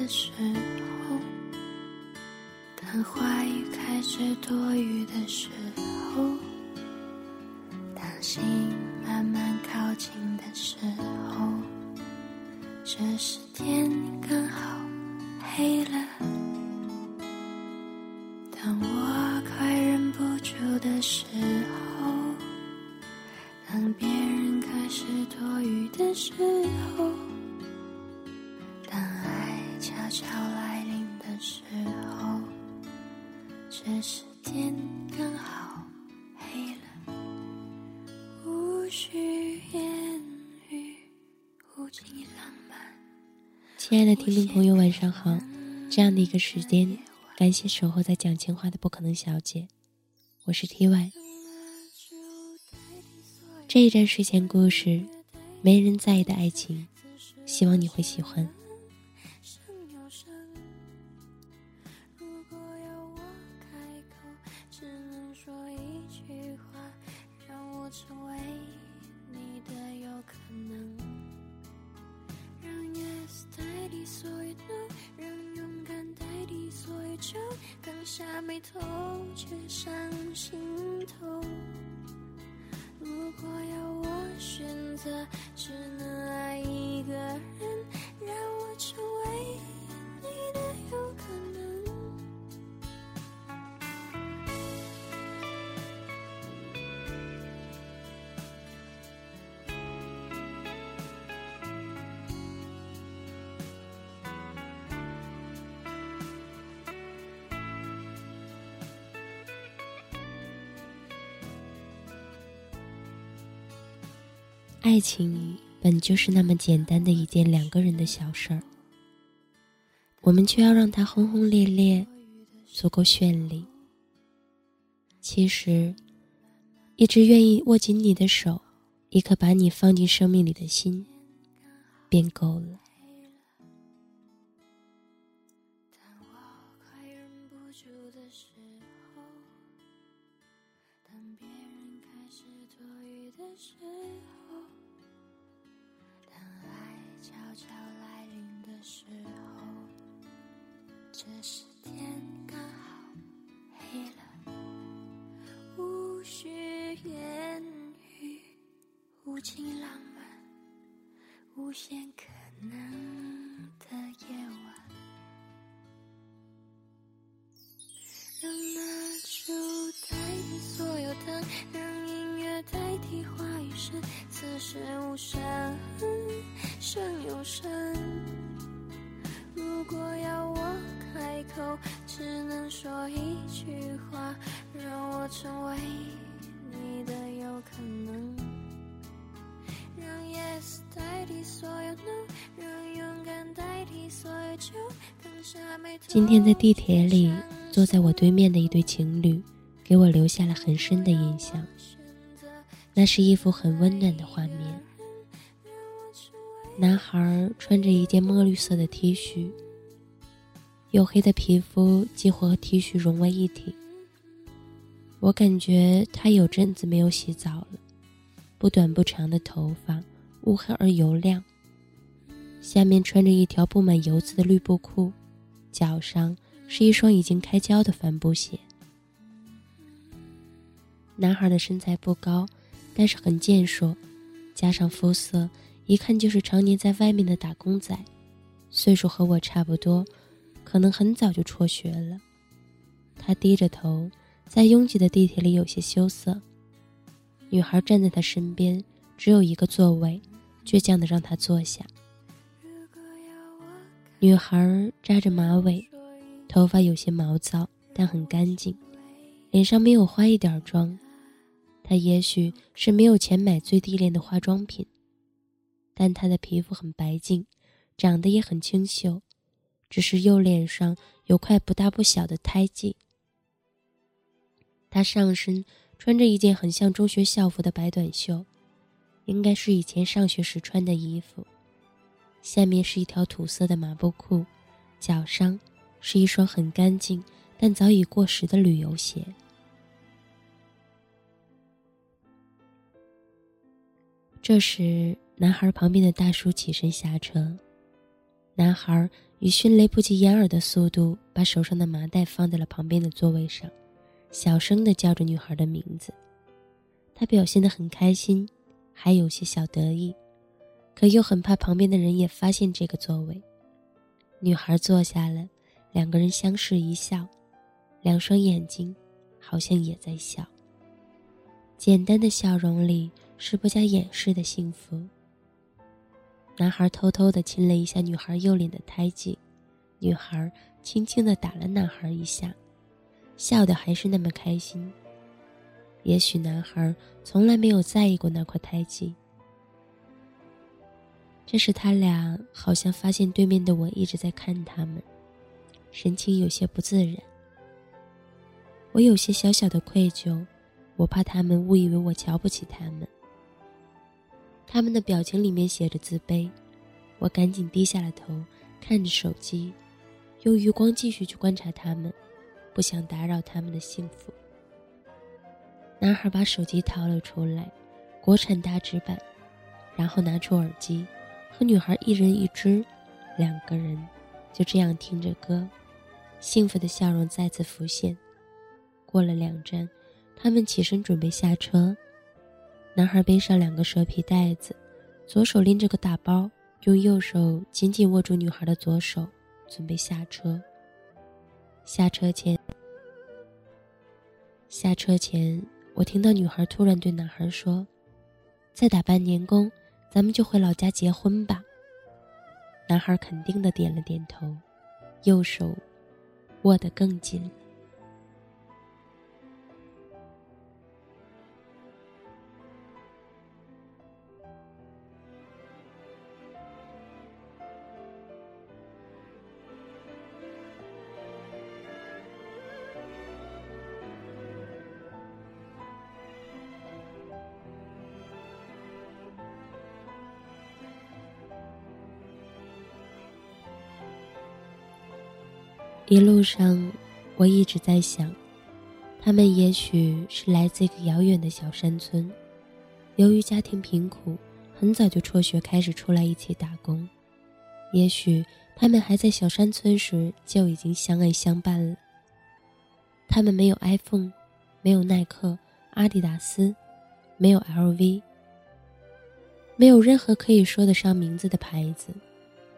的时候，当话语开始多余的时候，当心慢慢靠近的时候，这是亲爱的听众朋友，晚上好！这样的一个时间，感谢守候在讲情话的不可能小姐，我是 T Y。这一站睡前故事，没人在意的爱情，希望你会喜欢。爱情本就是那么简单的一件两个人的小事儿，我们却要让它轰轰烈烈，足够绚丽。其实，一直愿意握紧你的手，一颗把你放进生命里的心，便够了。悄来临的时候，这是天刚。今天在地铁里，坐在我对面的一对情侣，给我留下了很深的印象。那是一幅很温暖的画面。男孩穿着一件墨绿色的 T 恤。黝黑的皮肤几乎和 T 恤融为一体。我感觉他有阵子没有洗澡了，不短不长的头发乌黑而油亮，下面穿着一条布满油渍的绿布裤，脚上是一双已经开胶的帆布鞋。男孩的身材不高，但是很健硕，加上肤色，一看就是常年在外面的打工仔，岁数和我差不多。可能很早就辍学了。他低着头，在拥挤的地铁里有些羞涩。女孩站在他身边，只有一个座位，倔强的让他坐下。女孩扎着马尾，头发有些毛躁，但很干净，脸上没有花一点妆。她也许是没有钱买最低廉的化妆品，但她的皮肤很白净，长得也很清秀。只是右脸上有块不大不小的胎记。他上身穿着一件很像中学校服的白短袖，应该是以前上学时穿的衣服。下面是一条土色的麻布裤，脚上是一双很干净但早已过时的旅游鞋。这时，男孩旁边的大叔起身下车。男孩以迅雷不及掩耳的速度把手上的麻袋放在了旁边的座位上，小声地叫着女孩的名字。他表现得很开心，还有些小得意，可又很怕旁边的人也发现这个座位。女孩坐下了，两个人相视一笑，两双眼睛好像也在笑。简单的笑容里是不加掩饰的幸福。男孩偷偷地亲了一下女孩右脸的胎记，女孩轻轻地打了男孩一下，笑得还是那么开心。也许男孩从来没有在意过那块胎记。这时，他俩好像发现对面的我一直在看他们，神情有些不自然。我有些小小的愧疚，我怕他们误以为我瞧不起他们。他们的表情里面写着自卑，我赶紧低下了头，看着手机，用余光继续去观察他们，不想打扰他们的幸福。男孩把手机掏了出来，国产大直板，然后拿出耳机。和女孩一人一只，两个人就这样听着歌，幸福的笑容再次浮现。过了两站，他们起身准备下车。男孩背上两个蛇皮袋子，左手拎着个大包，用右手紧紧握住女孩的左手，准备下车。下车前，下车前，我听到女孩突然对男孩说：“再打半年工。”咱们就回老家结婚吧。男孩肯定的点了点头，右手握得更紧。一路上，我一直在想，他们也许是来自一个遥远的小山村，由于家庭贫苦，很早就辍学开始出来一起打工。也许他们还在小山村时就已经相爱相伴了。他们没有 iPhone，没有耐克、阿迪达斯，没有 LV，没有任何可以说得上名字的牌子。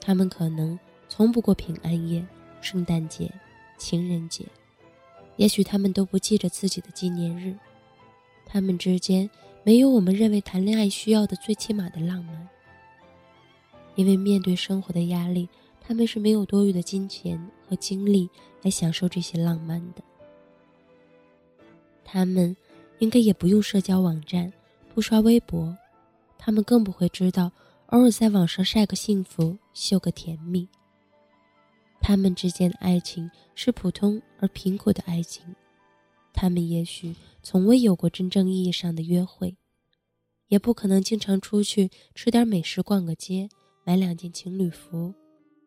他们可能从不过平安夜。圣诞节、情人节，也许他们都不记着自己的纪念日。他们之间没有我们认为谈恋爱需要的最起码的浪漫。因为面对生活的压力，他们是没有多余的金钱和精力来享受这些浪漫的。他们应该也不用社交网站，不刷微博，他们更不会知道偶尔在网上晒个幸福，秀个甜蜜。他们之间的爱情是普通而贫苦的爱情，他们也许从未有过真正意义上的约会，也不可能经常出去吃点美食、逛个街、买两件情侣服，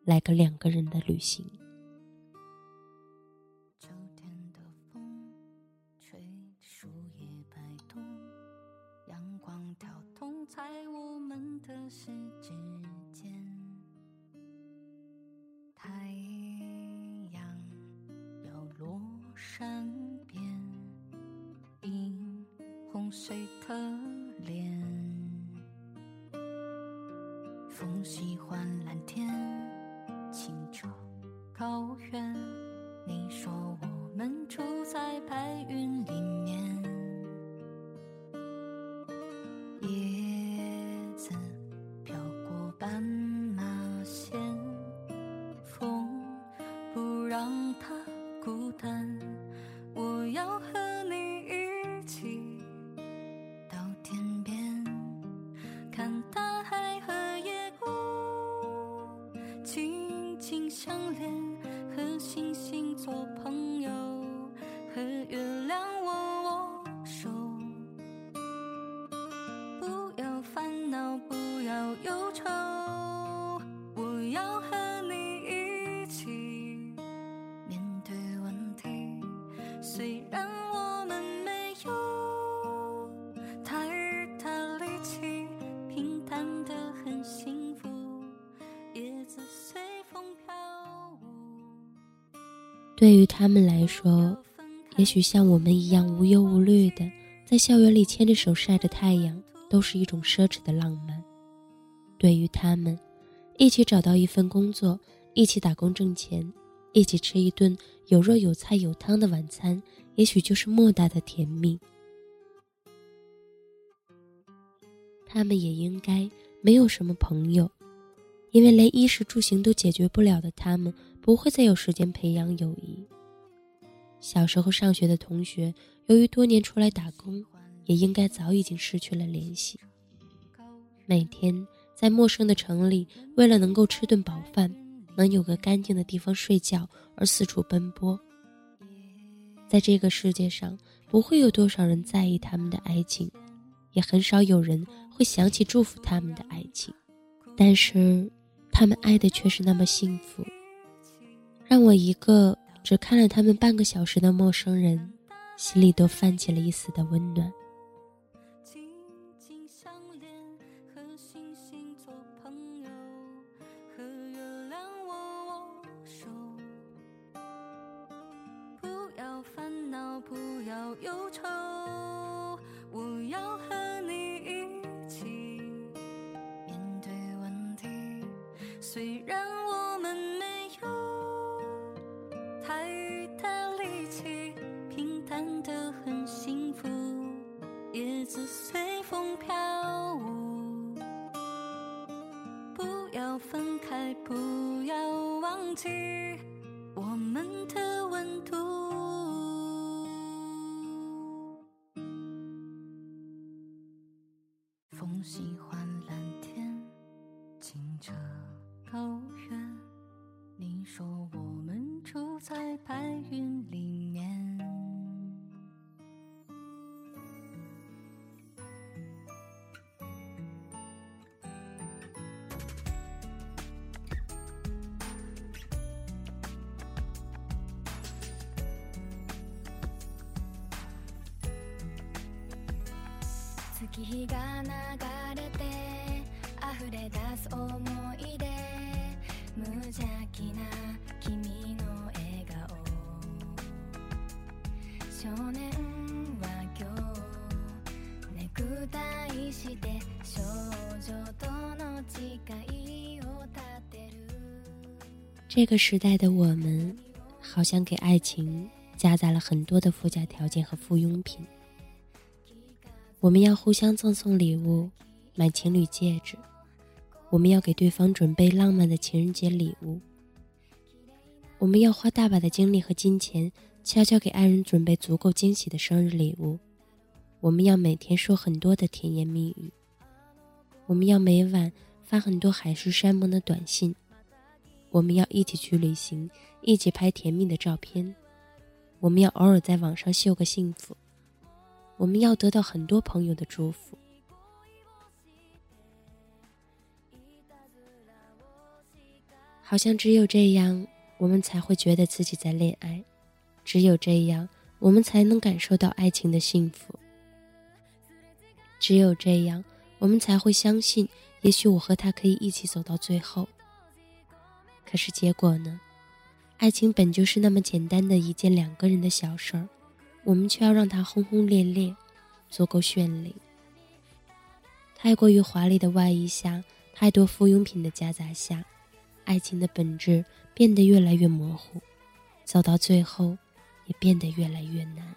来个两个人的旅行。秋天的风吹树叶摆动，阳光跳动在我们的世之间。太风喜欢蓝天，清澈高原。你说我们住在白云里面，对于他们来说，也许像我们一样无忧无虑的在校园里牵着手晒着太阳，都是一种奢侈的浪漫。对于他们，一起找到一份工作，一起打工挣钱，一起吃一顿有肉有菜有汤的晚餐，也许就是莫大的甜蜜。他们也应该没有什么朋友，因为连衣食住行都解决不了的他们，不会再有时间培养友谊。小时候上学的同学，由于多年出来打工，也应该早已经失去了联系。每天在陌生的城里，为了能够吃顿饱饭，能有个干净的地方睡觉而四处奔波。在这个世界上，不会有多少人在意他们的爱情，也很少有人。会想起祝福他们的爱情，但是他们爱的却是那么幸福，让我一个只看了他们半个小时的陌生人，心里都泛起了一丝的温暖。不要烦恼，不要忧愁，我要和你。虽然看得很幸福，叶子随风飘舞。不要分开，不要忘记月日が流れて溢れ出す思い出無邪気な君の笑顔少年は今日ネクタイして少女との誓いを立てる这个时代的我们好像给爱情加载了很多的附加条件和附庸品。我们要互相赠送礼物，买情侣戒指。我们要给对方准备浪漫的情人节礼物。我们要花大把的精力和金钱，悄悄给爱人准备足够惊喜的生日礼物。我们要每天说很多的甜言蜜语。我们要每晚发很多海誓山盟的短信。我们要一起去旅行，一起拍甜蜜的照片。我们要偶尔在网上秀个幸福。我们要得到很多朋友的祝福。好像只有这样，我们才会觉得自己在恋爱；只有这样，我们才能感受到爱情的幸福；只有这样，我们才会相信，也许我和他可以一起走到最后。可是结果呢？爱情本就是那么简单的一件两个人的小事儿，我们却要让它轰轰烈烈，足够绚丽。太过于华丽的外衣下，太多附庸品的夹杂下。爱情的本质变得越来越模糊，走到最后，也变得越来越难。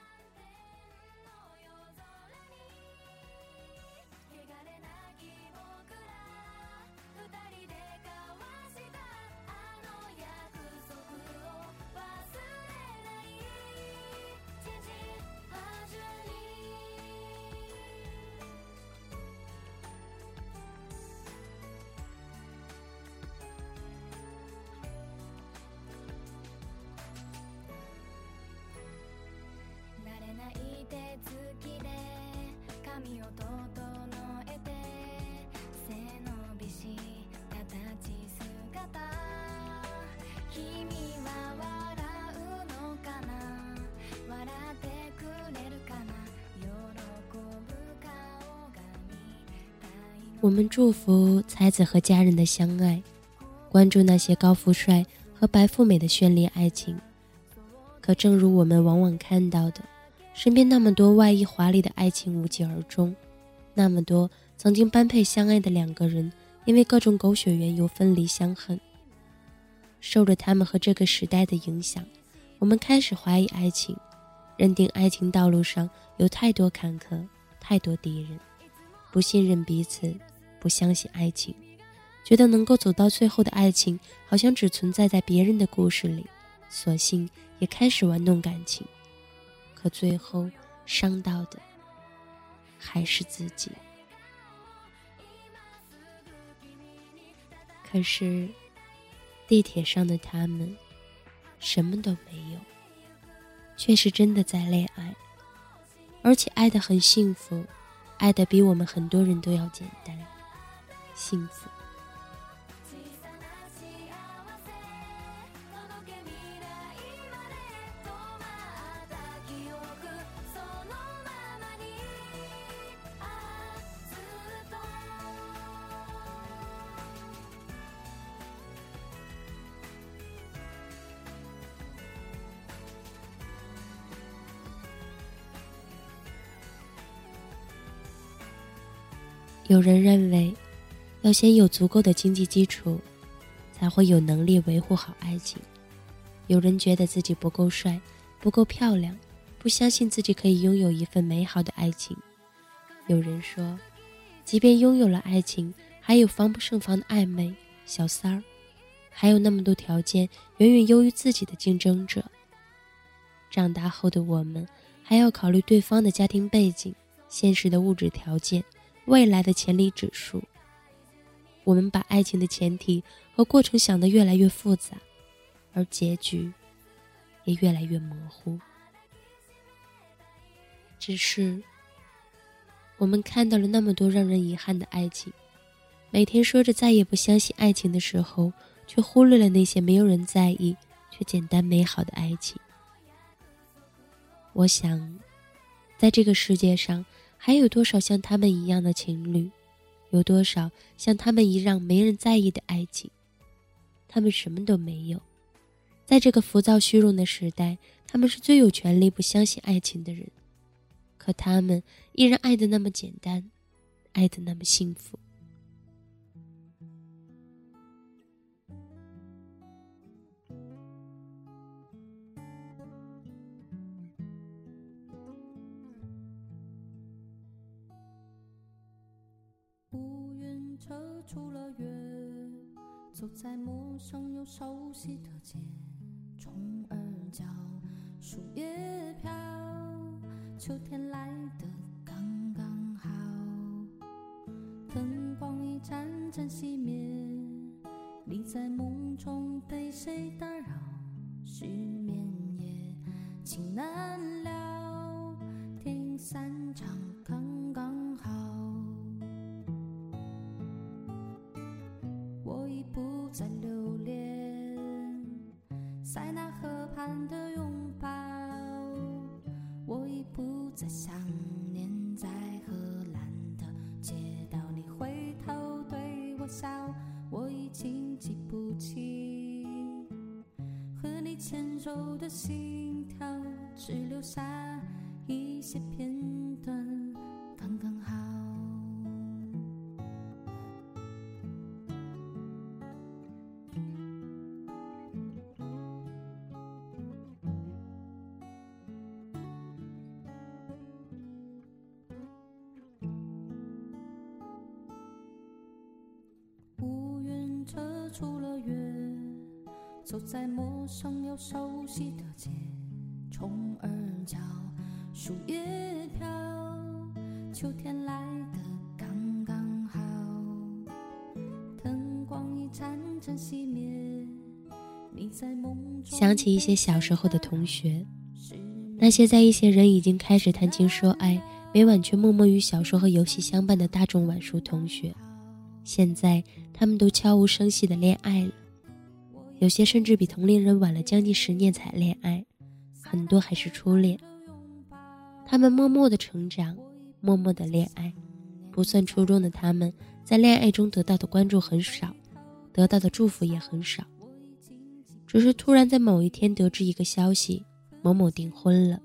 我们祝福才子和家人的相爱，关注那些高富帅和白富美的绚丽爱情。可正如我们往往看到的，身边那么多外衣华丽的爱情无疾而终，那么多曾经般配相爱的两个人，因为各种狗血缘由分离相恨。受着他们和这个时代的影响，我们开始怀疑爱情，认定爱情道路上有太多坎坷，太多敌人，不信任彼此，不相信爱情，觉得能够走到最后的爱情好像只存在在别人的故事里，索性也开始玩弄感情，可最后伤到的还是自己。可是。地铁上的他们，什么都没有，却是真的在恋爱，而且爱得很幸福，爱的比我们很多人都要简单，幸福。有人认为，要先有足够的经济基础，才会有能力维护好爱情。有人觉得自己不够帅，不够漂亮，不相信自己可以拥有一份美好的爱情。有人说，即便拥有了爱情，还有防不胜防的暧昧、小三儿，还有那么多条件远远优于自己的竞争者。长大后的我们，还要考虑对方的家庭背景、现实的物质条件。未来的潜力指数，我们把爱情的前提和过程想得越来越复杂，而结局也越来越模糊。只是，我们看到了那么多让人遗憾的爱情，每天说着再也不相信爱情的时候，却忽略了那些没有人在意却简单美好的爱情。我想，在这个世界上。还有多少像他们一样的情侣？有多少像他们一样没人在意的爱情？他们什么都没有。在这个浮躁虚荣的时代，他们是最有权利不相信爱情的人。可他们依然爱的那么简单，爱的那么幸福。出了月，走在陌生又熟悉的街，虫儿叫，树叶飘，秋天来的刚刚好。灯光一盏盏熄灭，你在梦中被谁打扰？失眠夜，情难了，电影散场在那河畔的拥抱，我已不再想念在荷兰的街道。你回头对我笑，我已经记不清和你牵手的心跳，只留下一些片出了月，走在陌生又熟悉的街，虫儿叫，树叶飘，秋天来的刚刚好。灯光一盏盏熄灭，你在梦中。想起一些小时候的同学，那些在一些人已经开始谈情说爱，每晚却默默与小说和游戏相伴的大众晚熟同学。现在，他们都悄无声息的恋爱了，有些甚至比同龄人晚了将近十年才恋爱，很多还是初恋。他们默默的成长，默默的恋爱，不算初中的他们，在恋爱中得到的关注很少，得到的祝福也很少。只是突然在某一天得知一个消息，某某订婚了。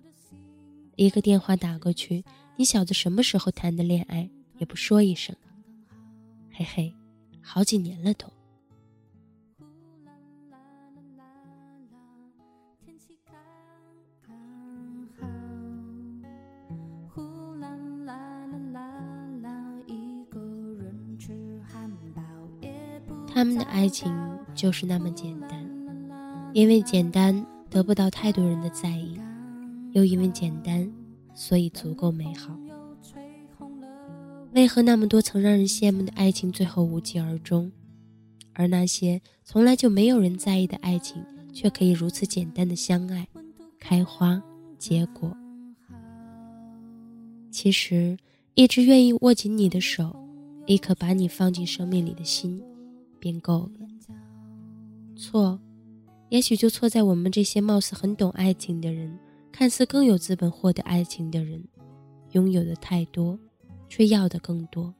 一个电话打过去，你小子什么时候谈的恋爱也不说一声？嘿嘿，好几年了都。他们的爱情就是那么简单，因为简单得不到太多人的在意，又因为简单，所以足够美好。为何那么多曾让人羡慕的爱情最后无疾而终，而那些从来就没有人在意的爱情，却可以如此简单的相爱、开花、结果？其实，一直愿意握紧你的手，一颗把你放进生命里的心。便够了。错，也许就错在我们这些貌似很懂爱情的人，看似更有资本获得爱情的人，拥有的太多，却要的更多。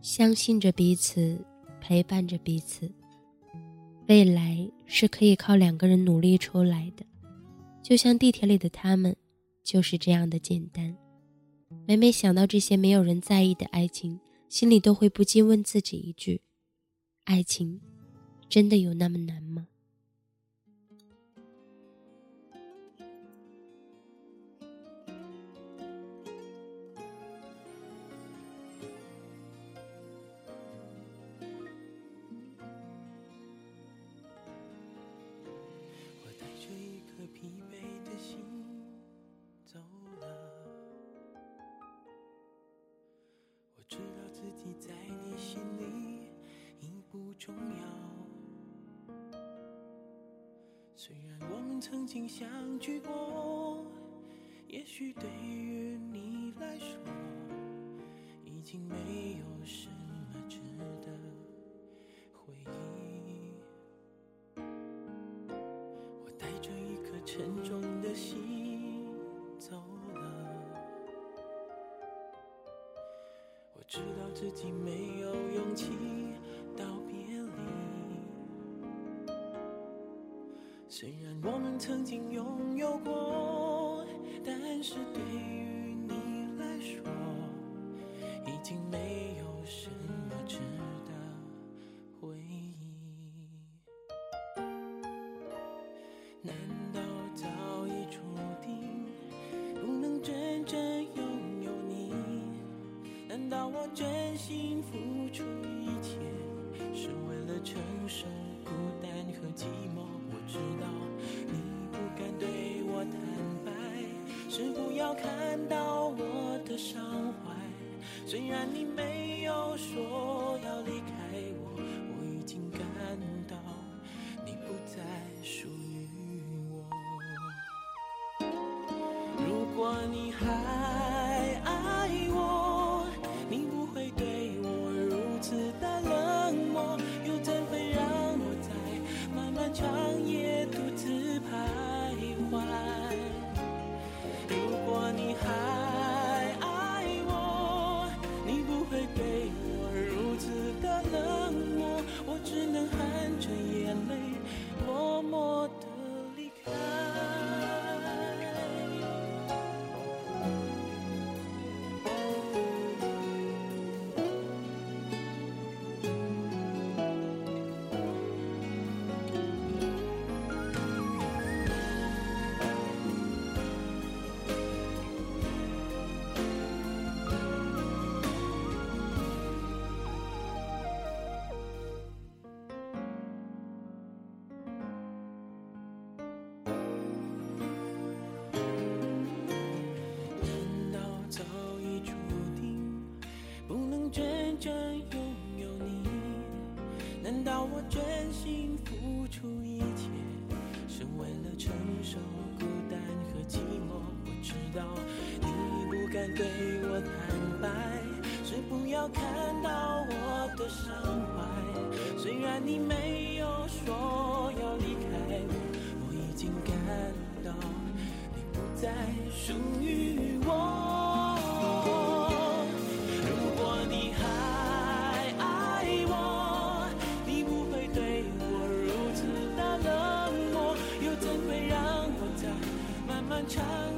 相信着彼此，陪伴着彼此，未来是可以靠两个人努力出来的。就像地铁里的他们，就是这样的简单。每每想到这些没有人在意的爱情，心里都会不禁问自己一句：爱情，真的有那么难吗？重要虽然我们曾经相聚过，也许对于你来说，已经没有什么值得回忆。我带着一颗沉重的心走了，我知道自己没有勇气。虽然我们曾经拥有过，但是对虽然你难道我真心付出一切是为了承受孤单和寂寞。我知道你不敢对我坦白是不要看到我的伤怀。虽然你没有说要离开我我已经感到你不再属于我。漫长。